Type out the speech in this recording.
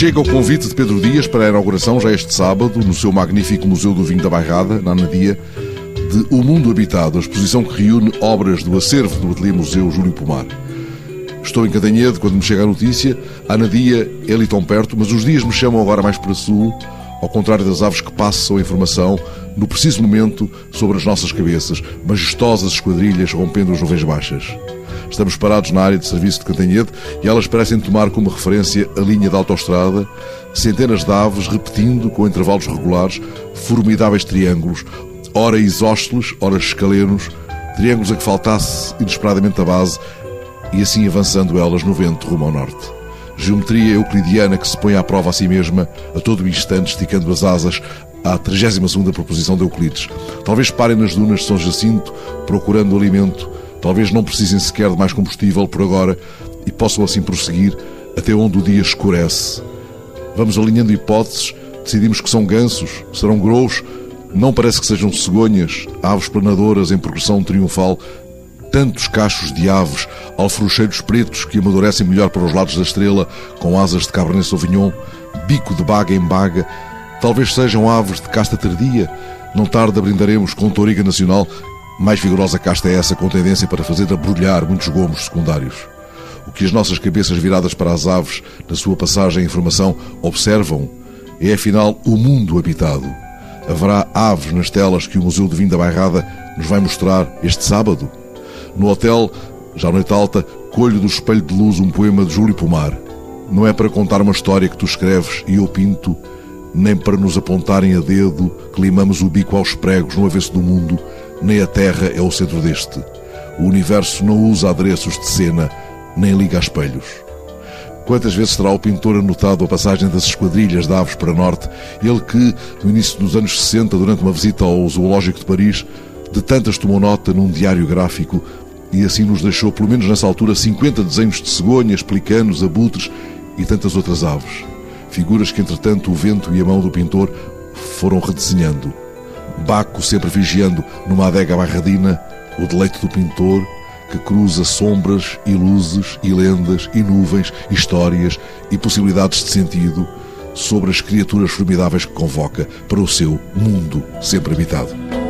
Chega o convite de Pedro Dias para a inauguração, já este sábado, no seu magnífico Museu do Vinho da Bairrada, na Anadia, de O Mundo Habitado, a exposição que reúne obras do acervo do Ateliê Museu Júlio Pomar. Estou em Cadanhede quando me chega a notícia. A Anadia é ali tão perto, mas os dias me chamam agora mais para sul, ao contrário das aves que passam a informação no preciso momento sobre as nossas cabeças, majestosas esquadrilhas rompendo as nuvens baixas. Estamos parados na área de serviço de Cantanhede e elas parecem tomar como referência a linha da autoestrada, centenas de aves repetindo, com intervalos regulares, formidáveis triângulos, ora isósceles, ora escalenos, triângulos a que faltasse inesperadamente a base, e assim avançando elas no vento rumo ao norte. Geometria euclidiana que se põe à prova a si mesma, a todo instante, esticando as asas, à 32ª proposição de Euclides. Talvez parem nas dunas de São Jacinto, procurando alimento, Talvez não precisem sequer de mais combustível por agora e possam assim prosseguir até onde o dia escurece. Vamos alinhando hipóteses, decidimos que são gansos, serão grous, não parece que sejam cegonhas, aves planadoras em progressão triunfal, tantos cachos de aves, alfrocheiros pretos que amadurecem melhor para os lados da estrela, com asas de Cabernet Sauvignon, bico de baga em baga, talvez sejam aves de casta tardia, não tarde brindaremos com Toriga Nacional mais vigorosa casta é essa com tendência para fazer abrulhar muitos gomos secundários. O que as nossas cabeças viradas para as aves, na sua passagem em formação, observam é afinal o mundo habitado. Haverá aves nas telas que o Museu de Vinho da Bairrada nos vai mostrar este sábado. No hotel, já noite alta, colho do espelho de luz um poema de Júlio Pomar. Não é para contar uma história que tu escreves e eu pinto, nem para nos apontarem a dedo que limamos o bico aos pregos no avesso do mundo, nem a Terra é o centro deste. O universo não usa adereços de cena, nem liga a espelhos. Quantas vezes terá o pintor anotado a passagem das esquadrilhas de aves para norte, ele que, no início dos anos 60, durante uma visita ao Zoológico de Paris, de tantas tomou nota num diário gráfico e assim nos deixou, pelo menos nessa altura, 50 desenhos de cegonhas, pelicanos, abutres e tantas outras aves. Figuras que, entretanto, o vento e a mão do pintor foram redesenhando. Baco sempre vigiando numa adega barradina o deleite do pintor que cruza sombras e luzes e lendas e nuvens, histórias e possibilidades de sentido sobre as criaturas formidáveis que convoca para o seu mundo sempre habitado.